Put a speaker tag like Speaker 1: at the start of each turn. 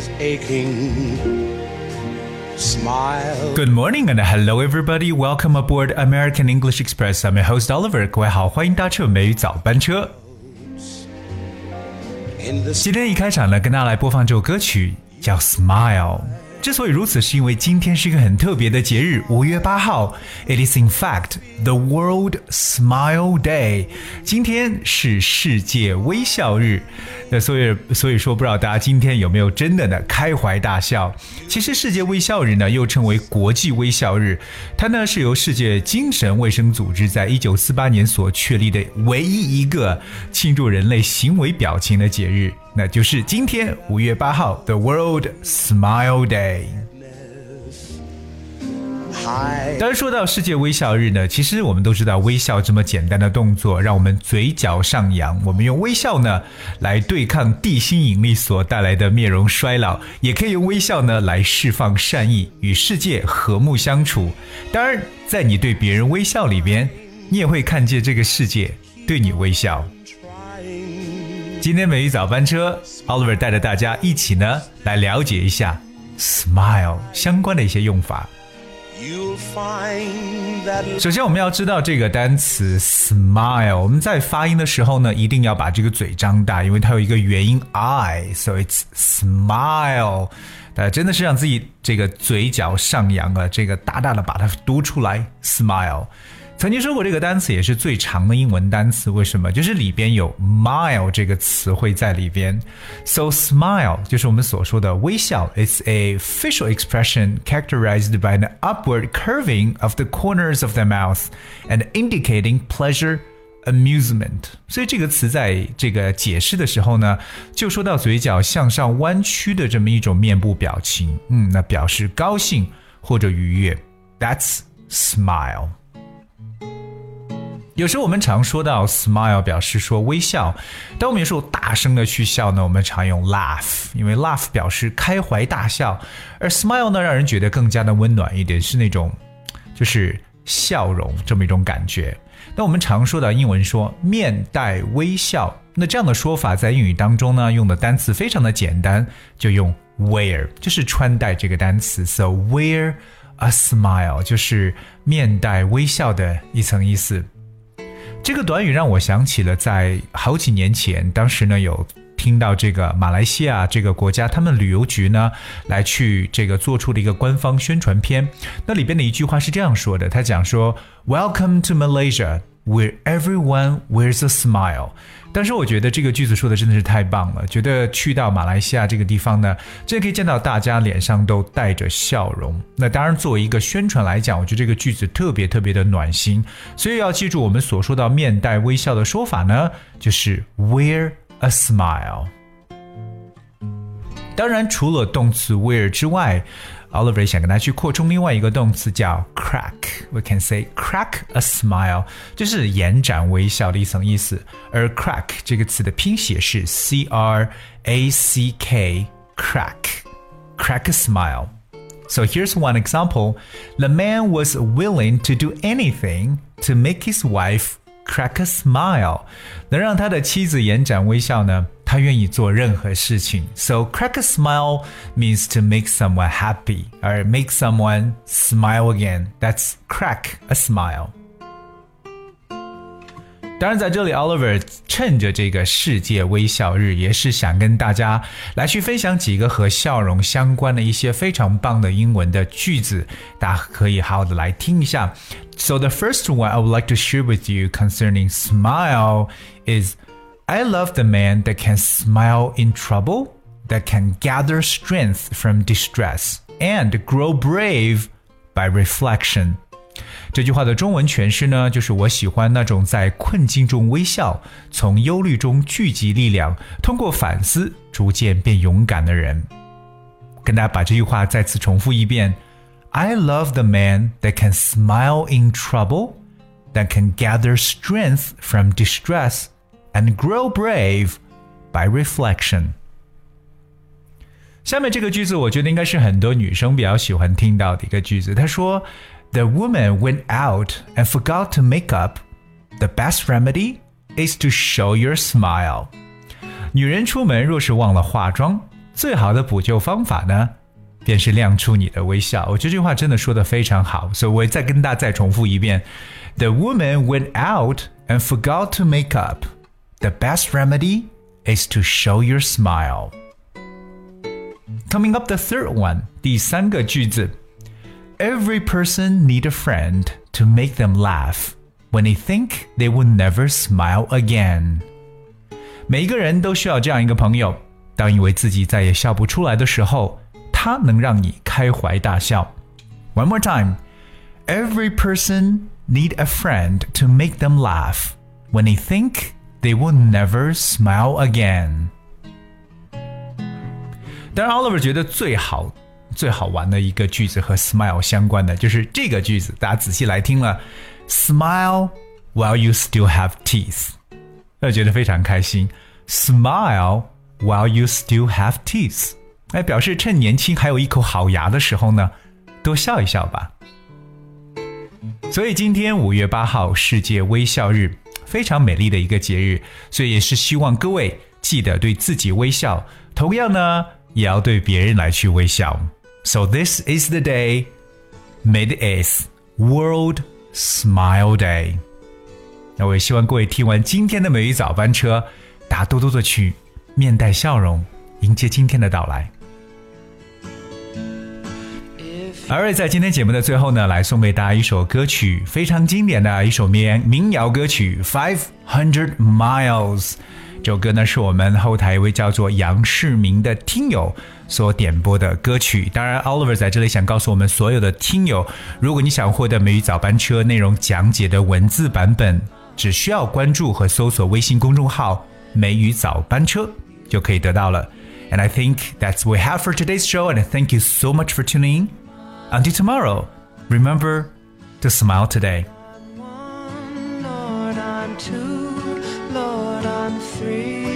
Speaker 1: is aching. Smile.
Speaker 2: Good morning and hello everybody. Welcome aboard American English Express. I'm your host Oliver. 各位好，欢迎搭乘美语早班车。
Speaker 1: In the
Speaker 2: 今天一开场呢，跟大家来播放这首歌曲，叫《Smile》。 之所以如此，是因为今天是一个很特别的节日，五月八号。It is in fact the World Smile Day。今天是世界微笑日。那所以，所以说，不知道大家今天有没有真的呢开怀大笑？其实，世界微笑日呢，又称为国际微笑日，它呢是由世界精神卫生组织在一九四八年所确立的唯一一个庆祝人类行为表情的节日。那就是今天五月八号，The World Smile Day。当然，说到世界微笑日呢，其实我们都知道，微笑这么简单的动作，让我们嘴角上扬。我们用微笑呢来对抗地心引力所带来的面容衰老，也可以用微笑呢来释放善意，与世界和睦相处。当然，在你对别人微笑里边，你也会看见这个世界对你微笑。今天美语早班车，Oliver 带着大家一起呢来了解一下 smile 相关的一些用法。首先，我们要知道这个单词 smile，我们在发音的时候呢，一定要把这个嘴张大，因为它有一个元音 i，so it's smile。大家真的是让自己这个嘴角上扬啊，这个大大的把它读出来，smile。曾经说过，这个单词也是最长的英文单词，为什么？就是里边有 mile 这个词汇在里边。So smile 就是我们所说的微笑，It's a facial expression characterized by an upward curving of the corners of the mouth and indicating pleasure. Amusement，所以这个词在这个解释的时候呢，就说到嘴角向上弯曲的这么一种面部表情，嗯，那表示高兴或者愉悦。That's smile。 有时候我们常说到 smile 表示说微笑，当我们有时候大声的去笑呢，我们常用 laugh，因为 laugh 表示开怀大笑，而 smile 呢让人觉得更加的温暖一点，是那种就是笑容这么一种感觉。那我们常说的英文说面带微笑，那这样的说法在英语当中呢用的单词非常的简单，就用 wear，就是穿戴这个单词，so wear a smile 就是面带微笑的一层意思。这个短语让我想起了在好几年前，当时呢有听到这个马来西亚这个国家，他们旅游局呢来去这个做出的一个官方宣传片，那里边的一句话是这样说的，他讲说 Welcome to Malaysia, where everyone wears a smile。但是我觉得这个句子说的真的是太棒了，觉得去到马来西亚这个地方呢，真的可以见到大家脸上都带着笑容。那当然，作为一个宣传来讲，我觉得这个句子特别特别的暖心。所以要记住我们所说到面带微笑的说法呢，就是 wear a smile。当然，除了动词 wear 之外 ，Oliver 想跟大家去扩充另外一个动词叫 crack。We can say crack a smile，就是延展微笑的一层意思。而 crack 这个词的拼写是 c r a c k，crack，crack a smile。So here's one example. The man was willing to do anything to make his wife crack a smile. 能让他的妻子延展微笑呢？他愿意做任何事情。So crack a smile means to make someone happy or make someone smile again. That's crack a smile. 当然，在这里，Oliver 趁着这个世界微笑日，也是想跟大家来去分享几个和笑容相关的一些非常棒的英文的句子，大家可以好好的来听一下。So the first one I would like to share with you concerning smile is I love the man that can smile in trouble, that can gather strength from distress, and grow brave by reflection. 这句话的中文诠释呢，就是我喜欢那种在困境中微笑，从忧虑中聚集力量，通过反思逐渐变勇敢的人。跟大家把这句话再次重复一遍：I love the man that can smile in trouble, that can gather strength from distress, and grow brave by reflection. 下面这个句子，我觉得应该是很多女生比较喜欢听到的一个句子。她说 ：“The woman went out and forgot to make up. The best remedy is to show your smile.” 女人出门若是忘了化妆， 最好的补救方法呢，便是亮出你的微笑。我觉得这句话真的说的非常好，所以我再跟大家再重复一遍：The woman went out and forgot to make up. The best remedy is to show your smile. Coming up, the third one，第三个句子 ：Every person need a friend to make them laugh when they think they will never smile again. 每一个人都需要这样一个朋友，当以为自己再也笑不出来的时候，他能让你开怀大笑。One more time. Every person need a friend to make them laugh when they think they will never smile again. 当然，Oliver 觉得最好、 最好玩的一个句子和 smile 相关的就是这个句子，大家仔细来听了，smile while you still have teeth，那觉得非常开心。Smile while you still have teeth，哎，表示趁年轻还有一口好牙的时候呢，多笑一笑吧。所以今天五月八号世界微笑日，非常美丽的一个节日，所以也是希望各位记得对自己微笑。同样呢。也要对别人来去微笑。So this is the day, May the eighth, World Smile Day。那我也希望各位听完今天的美语早班车，大家多多的去面带笑容，迎接今天的到来。而在今天节目的最后呢，来送给大家一首歌曲，非常经典的一首民民谣歌曲《Five Hundred Miles》。这首歌呢，是我们后台一位叫做杨世明的听友所点播的歌曲。当然，Oliver 在这里想告诉我们所有的听友，如果你想获得美语早班车内容讲解的文字版本，只需要关注和搜索微信公众号“美语早班车”就可以得到了。And I think that's what we have for today's show. And thank you so much for tuning in. Until tomorrow, remember to smile today.
Speaker 3: tree.